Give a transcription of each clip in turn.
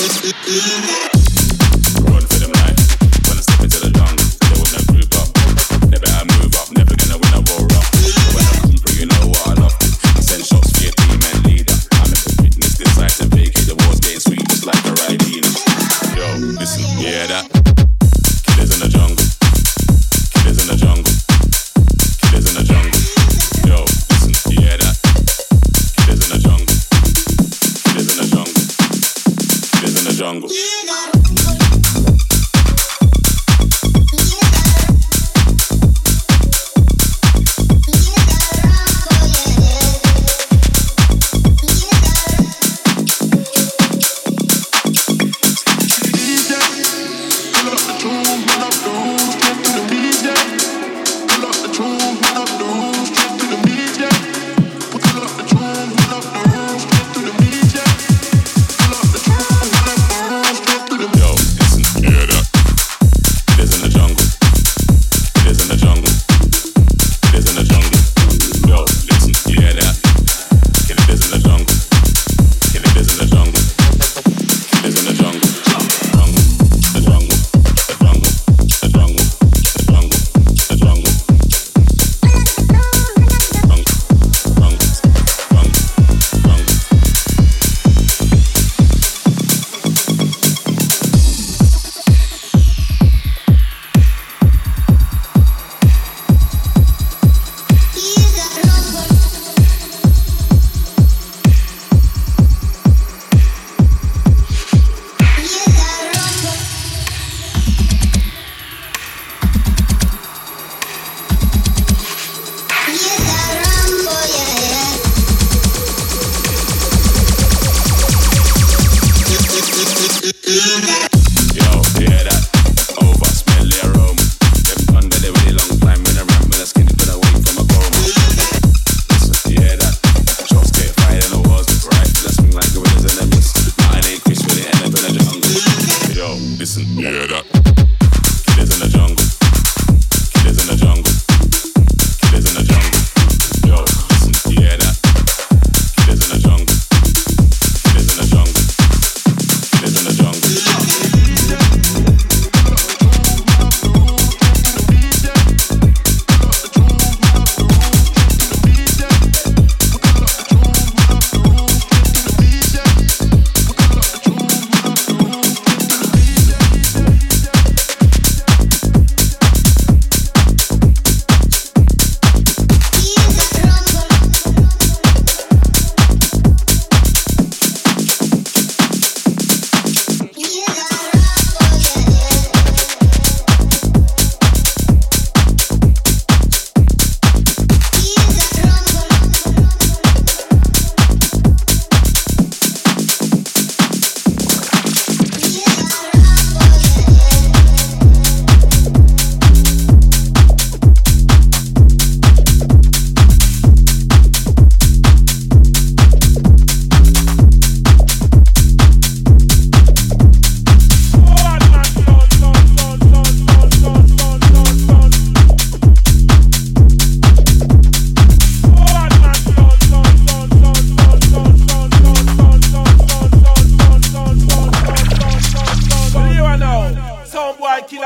Yeah.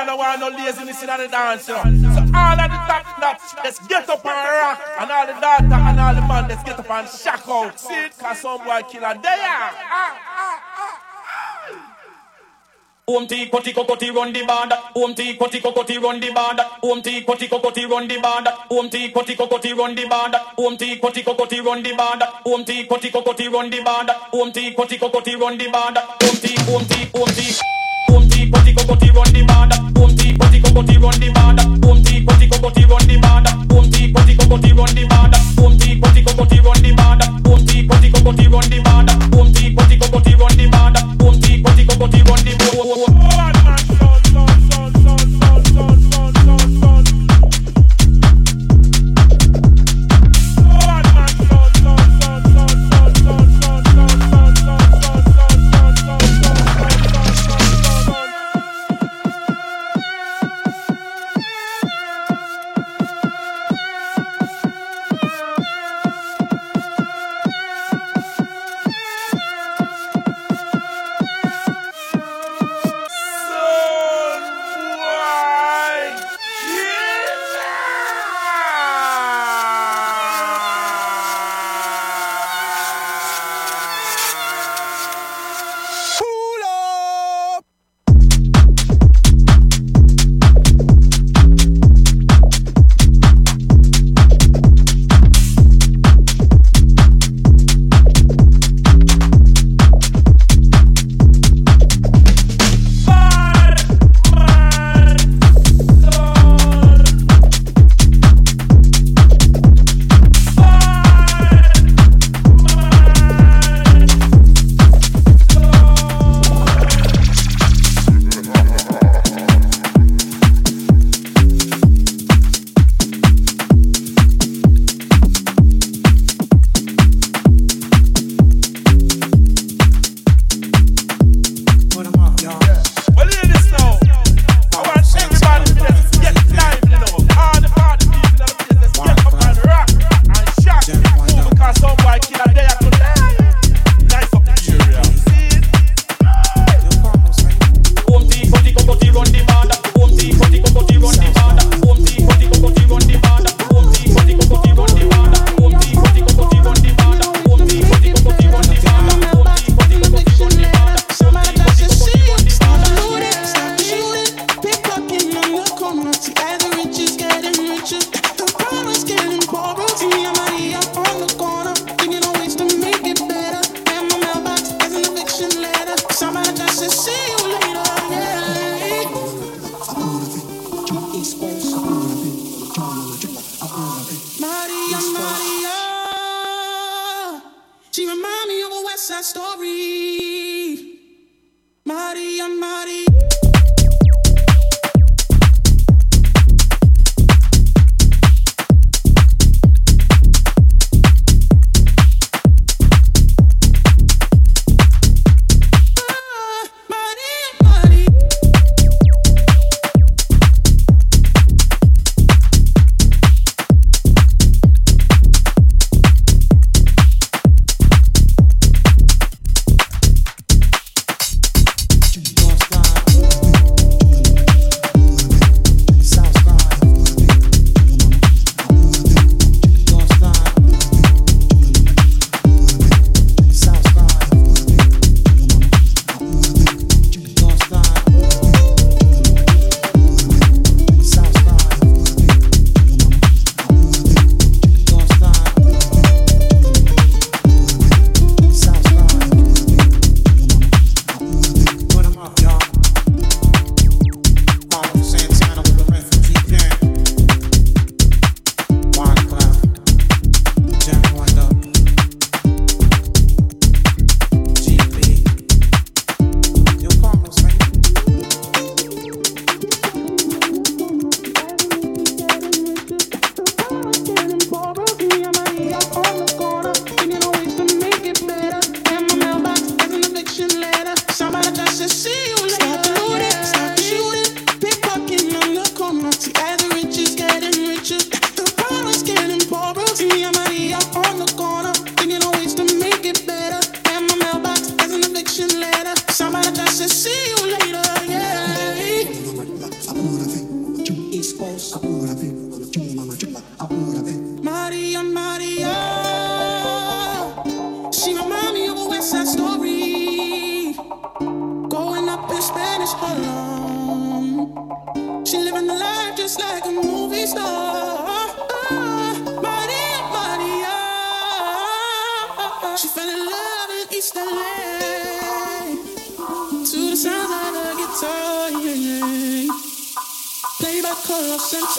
I want no laziness in the dance. You. So all of the top nuts, let's get up and rock. And all the daughter and all the man, let's get up and shock out. See it? Cause some boy killer there. Ah, ah, ah. Om ti koti kokoti run the band. Om ti koti kokoti run the band. Om ti koti kokoti run the band. Om ti koti kokoti run the band. Om ti koti kokoti run the band. Om ti koti kokoti run the band. Om ti koti kokoti run the band. Om ti om ti om ti. Om ti koti kokoti run the band. Om ti koti kokoti run the band. Om ti koti kokoti run the band. Om ti koti kokoti run the band. Om ti koti kokoti run the band. Om ti koti kokoti run the band. Om ti koti kokoti run the band. Om ti koti kokoti run the band.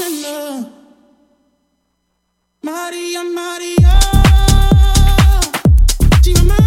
Motherfucker, I'm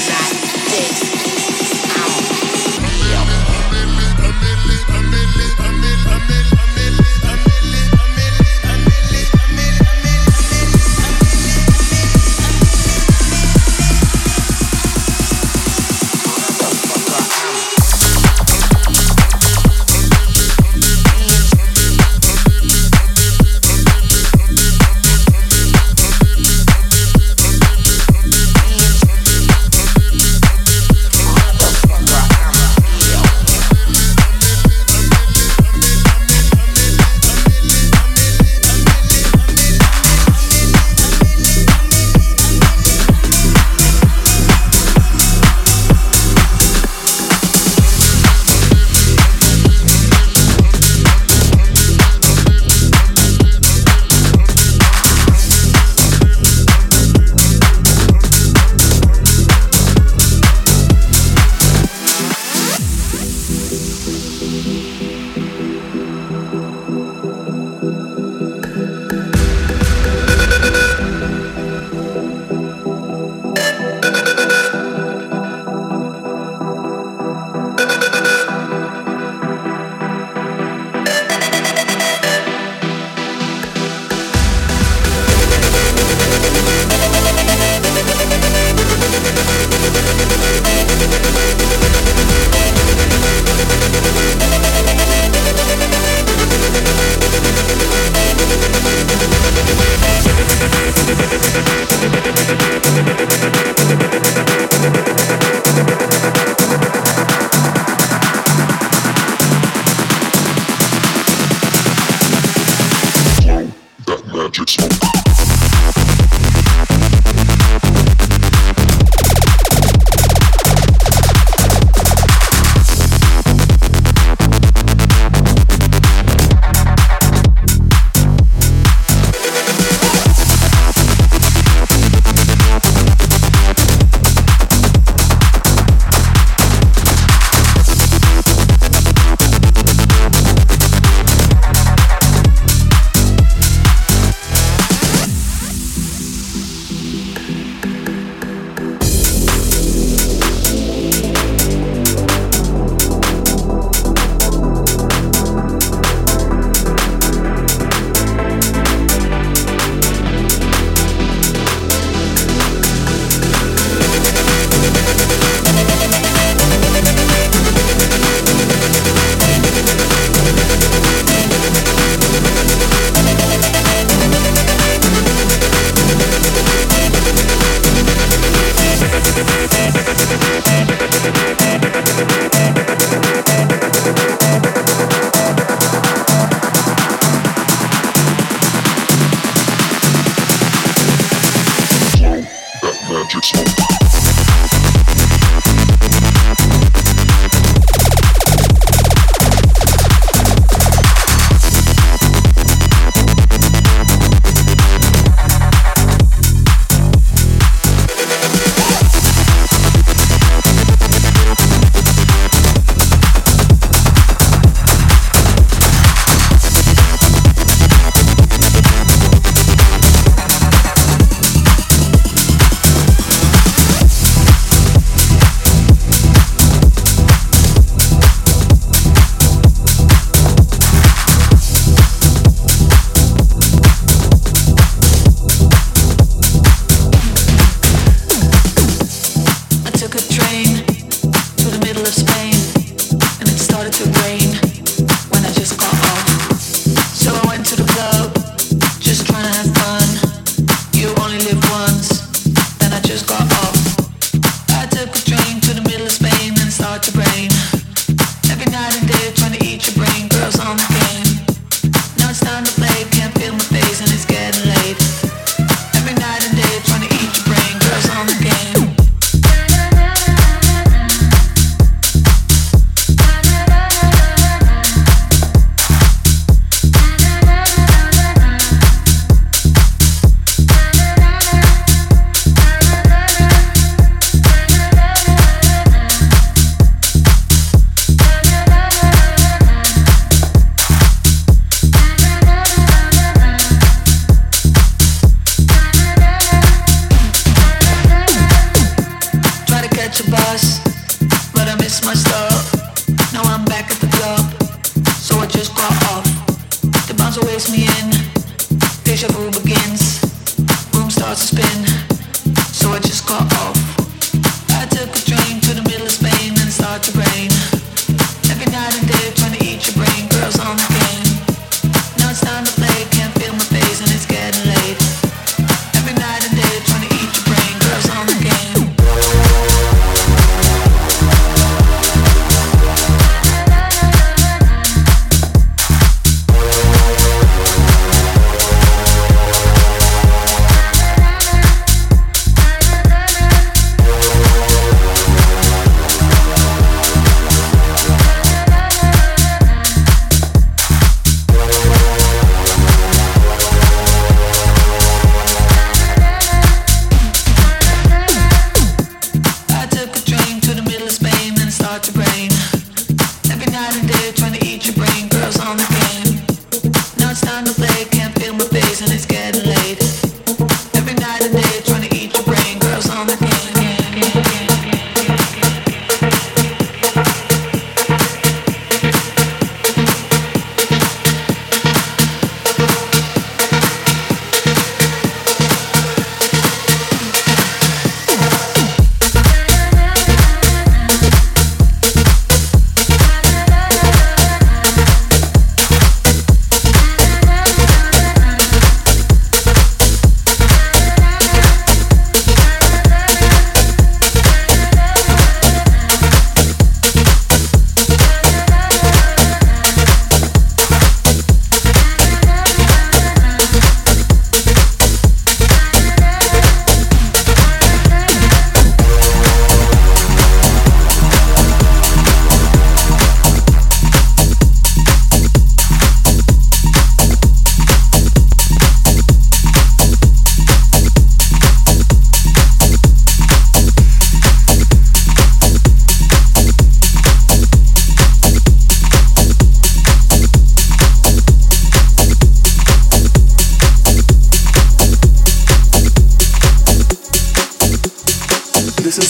inside.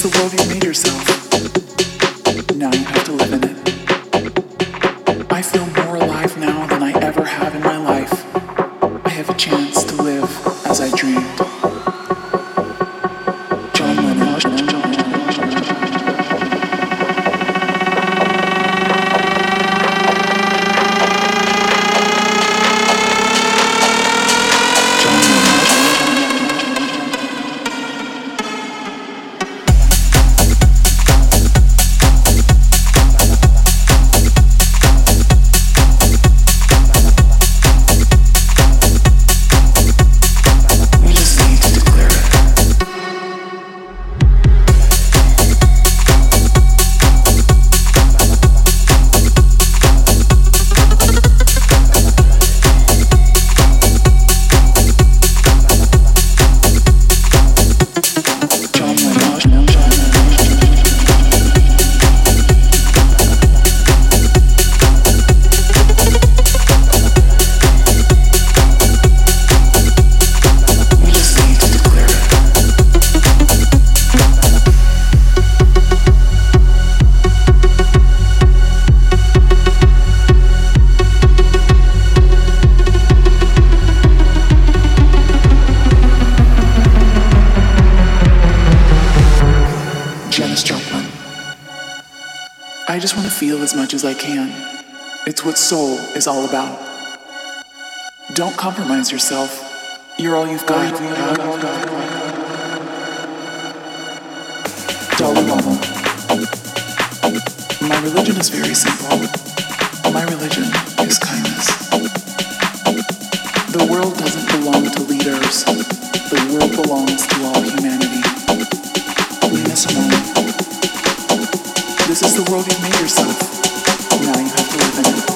the world you is all about. Don't compromise yourself. You're all you've got. Dalai Lama. My religion is very simple. My religion is kindness. The world doesn't belong to leaders. The world belongs to all humanity. Nina Simone. This is the world you've made yourself. Now you have to live in it.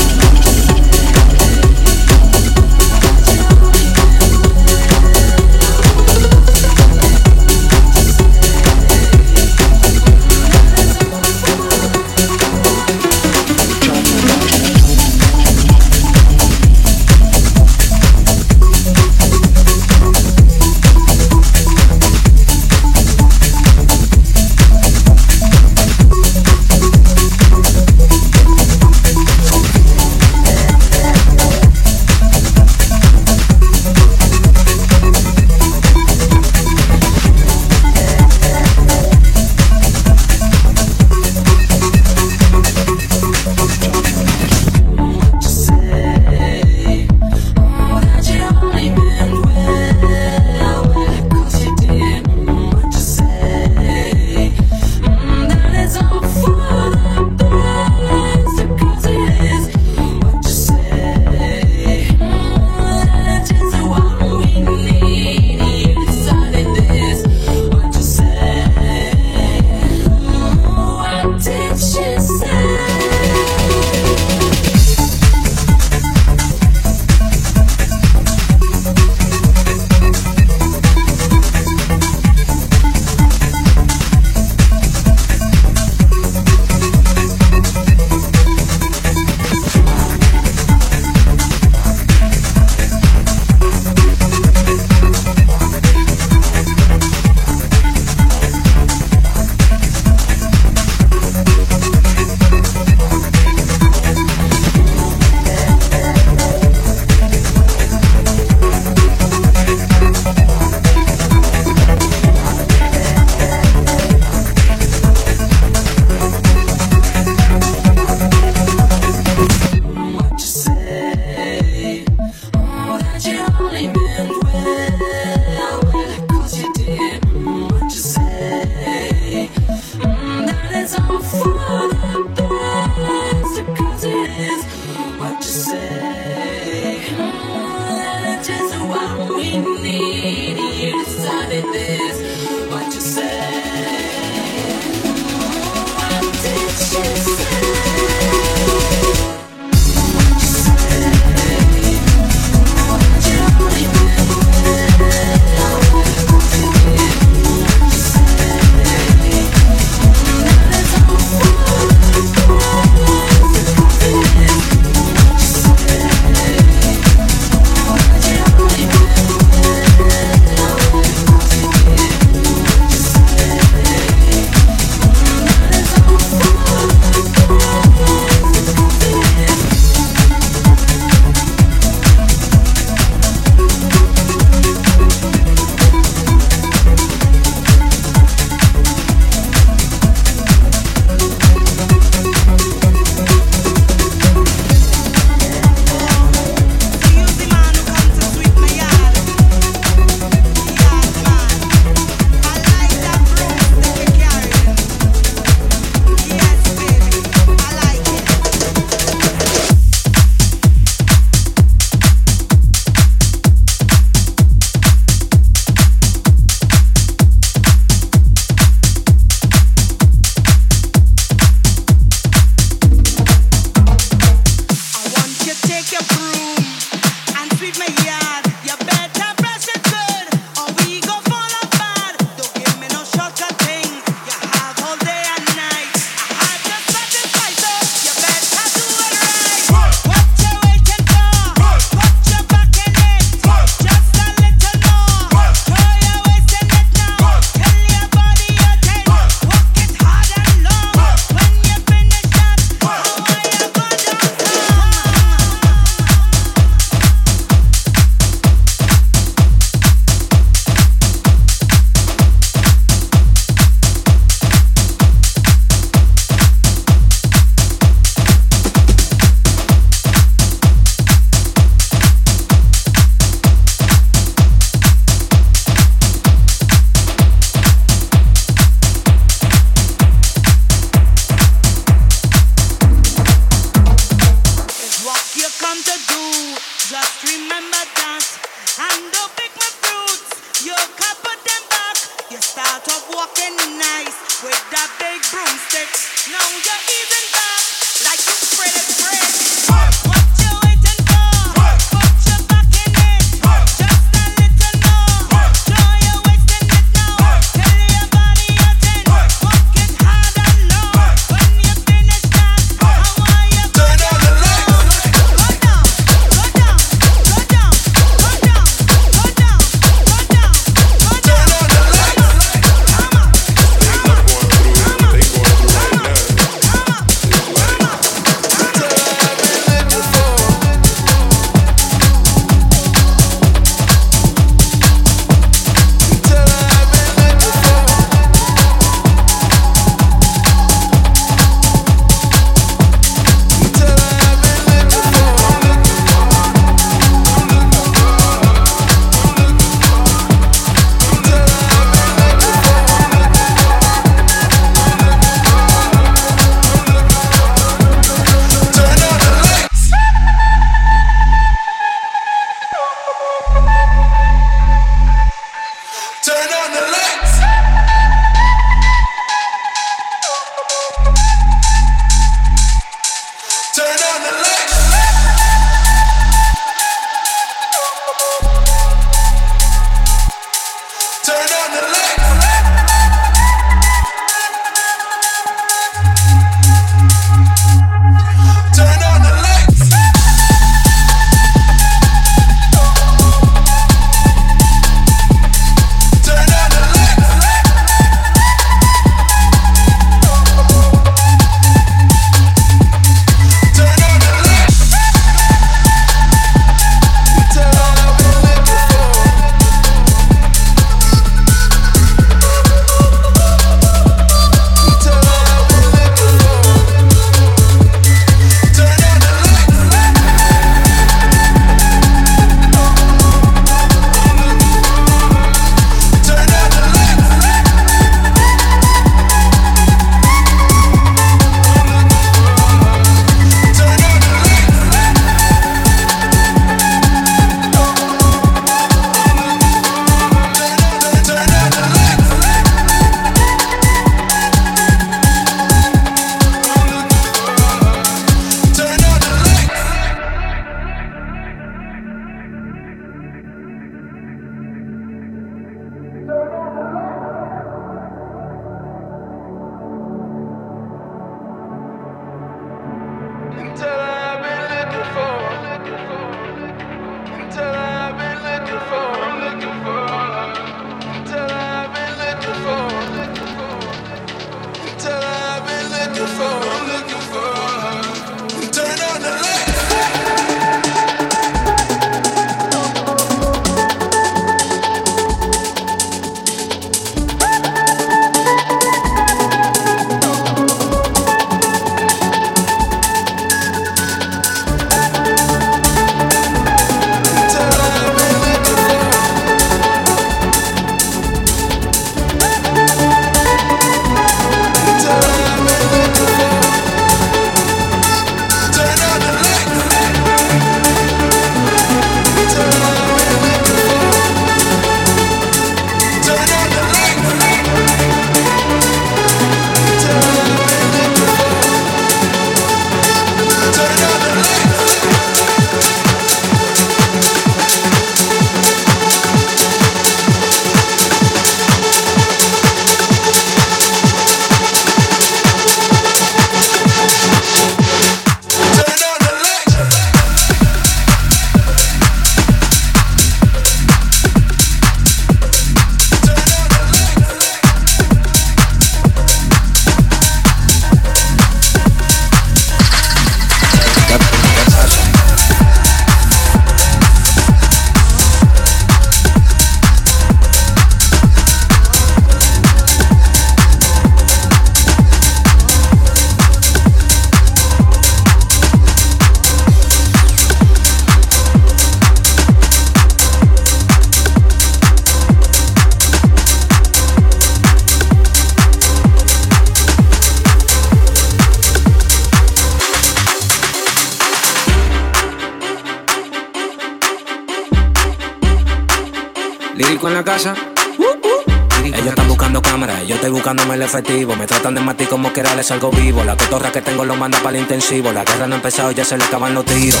Me tratan de matar como que les algo vivo. La cotorra que tengo lo manda para el intensivo. La guerra no ha empezado, ya se le acaban los tiros.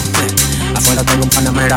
Afuera tengo un panamera.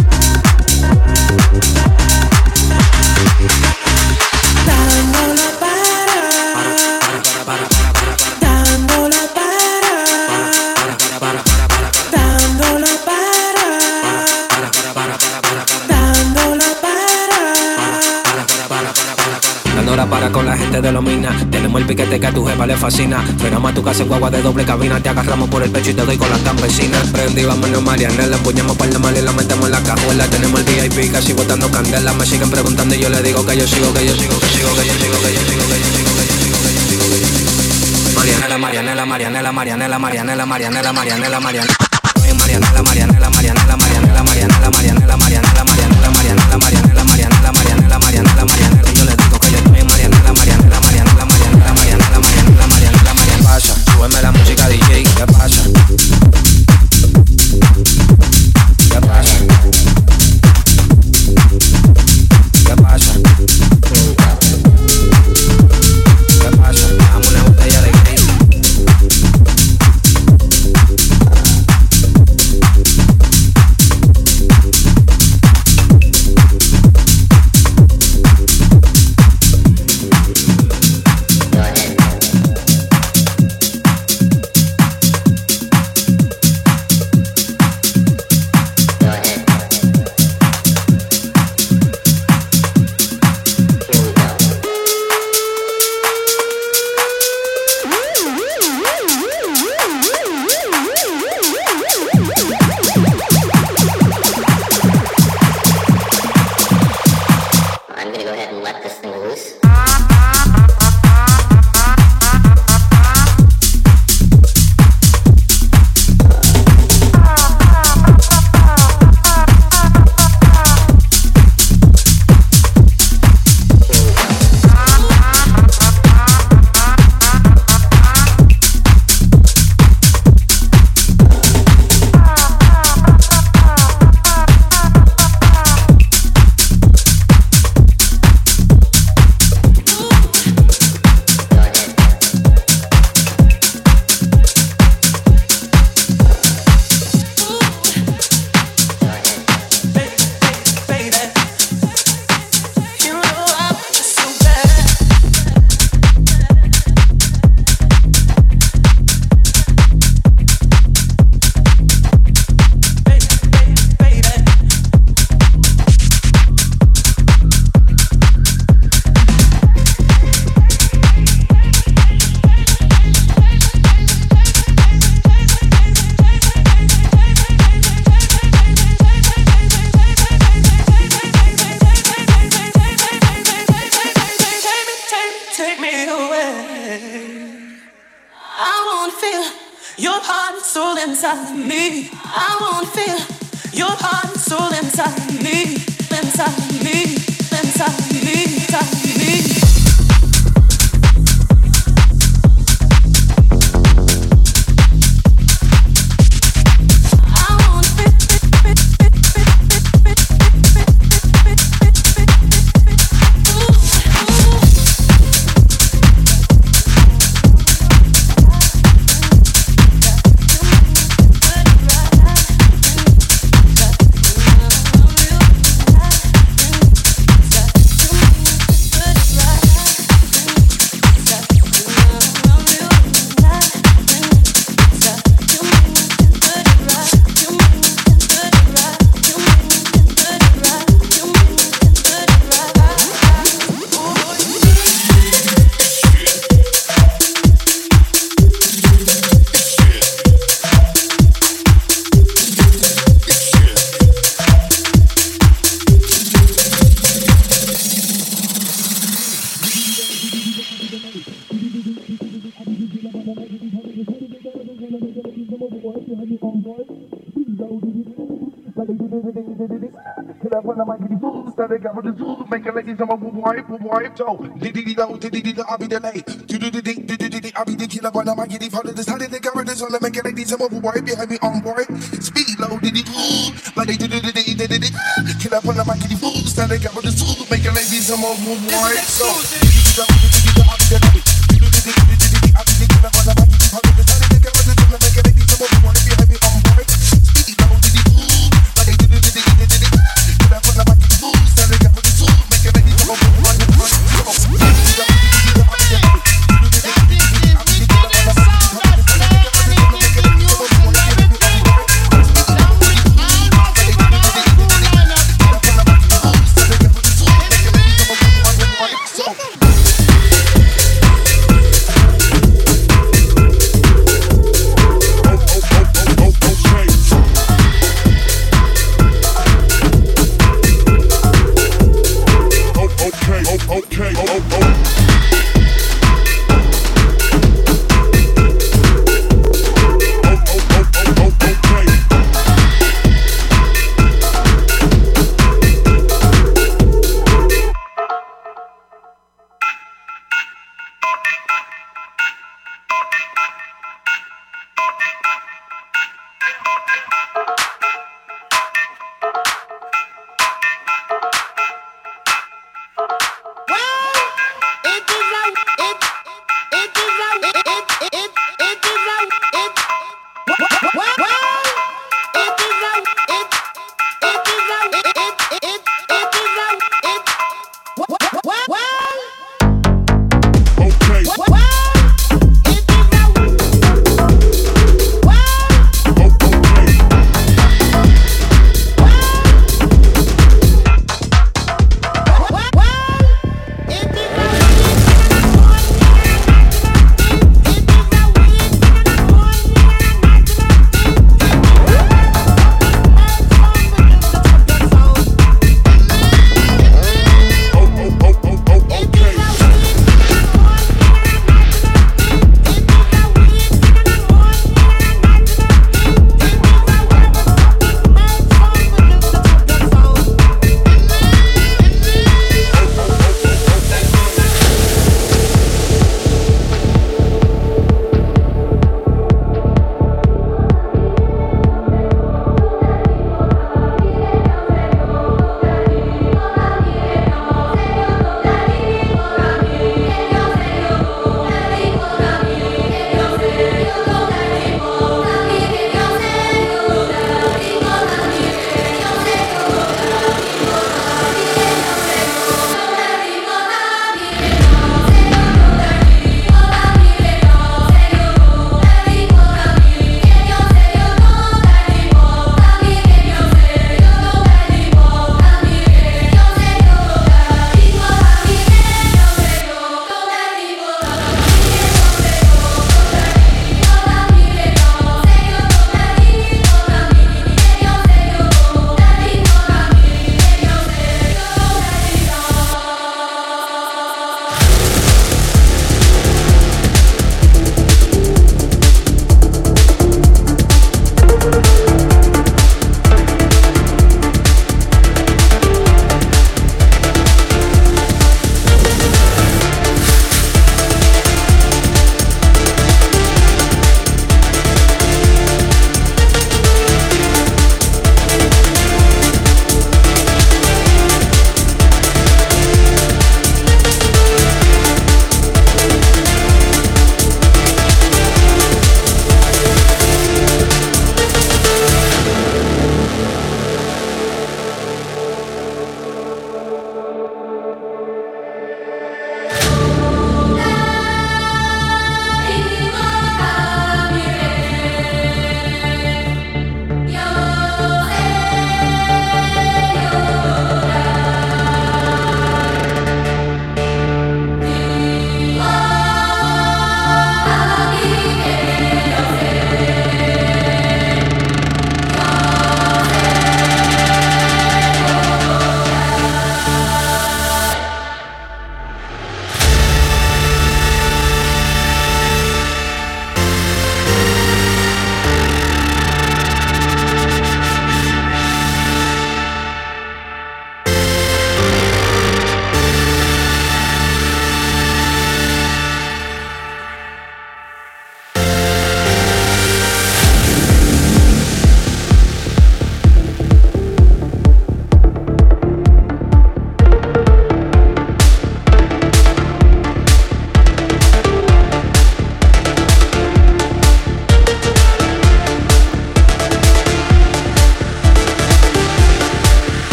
los minas. Tenemos el piquete que a tu jefa le fascina. Frenamos a tu casa en guagua de doble cabina. Te agarramos por el pecho y te doy con las campesinas. Prendí, vámonos Marianela. Empuñamos par de mal y la metemos en la cajuela. Tenemos el VIP casi botando candela. Me siguen preguntando y yo le digo que yo sigo, que yo sigo, que sigo, que yo sigo, que yo sigo, que yo sigo, que yo sigo, que yo sigo, que yo sigo. Marianela, Marianela, Marianela, Marianela, Marianela, Marianela, Marianela, Marianela. Marianela, Marianela, Marianela, Marianela, Marianela, Marianela, Marianela, Marianela, Marianela, Marianela, Marianela, Marianela, Marianela, Marianela, y some wipe, Joe. Diddy diddy do, diddy diddy, I'll be the late. Do do do do I'll be the killer when I might get follow this. How they with this? All make a lady some of wipe behind me on board. Speed low, diddy like they do do do do do Kill up when I might get fools, that they got with the tools, make a lady some of wipe, so. Diddy diddy I'll be the late.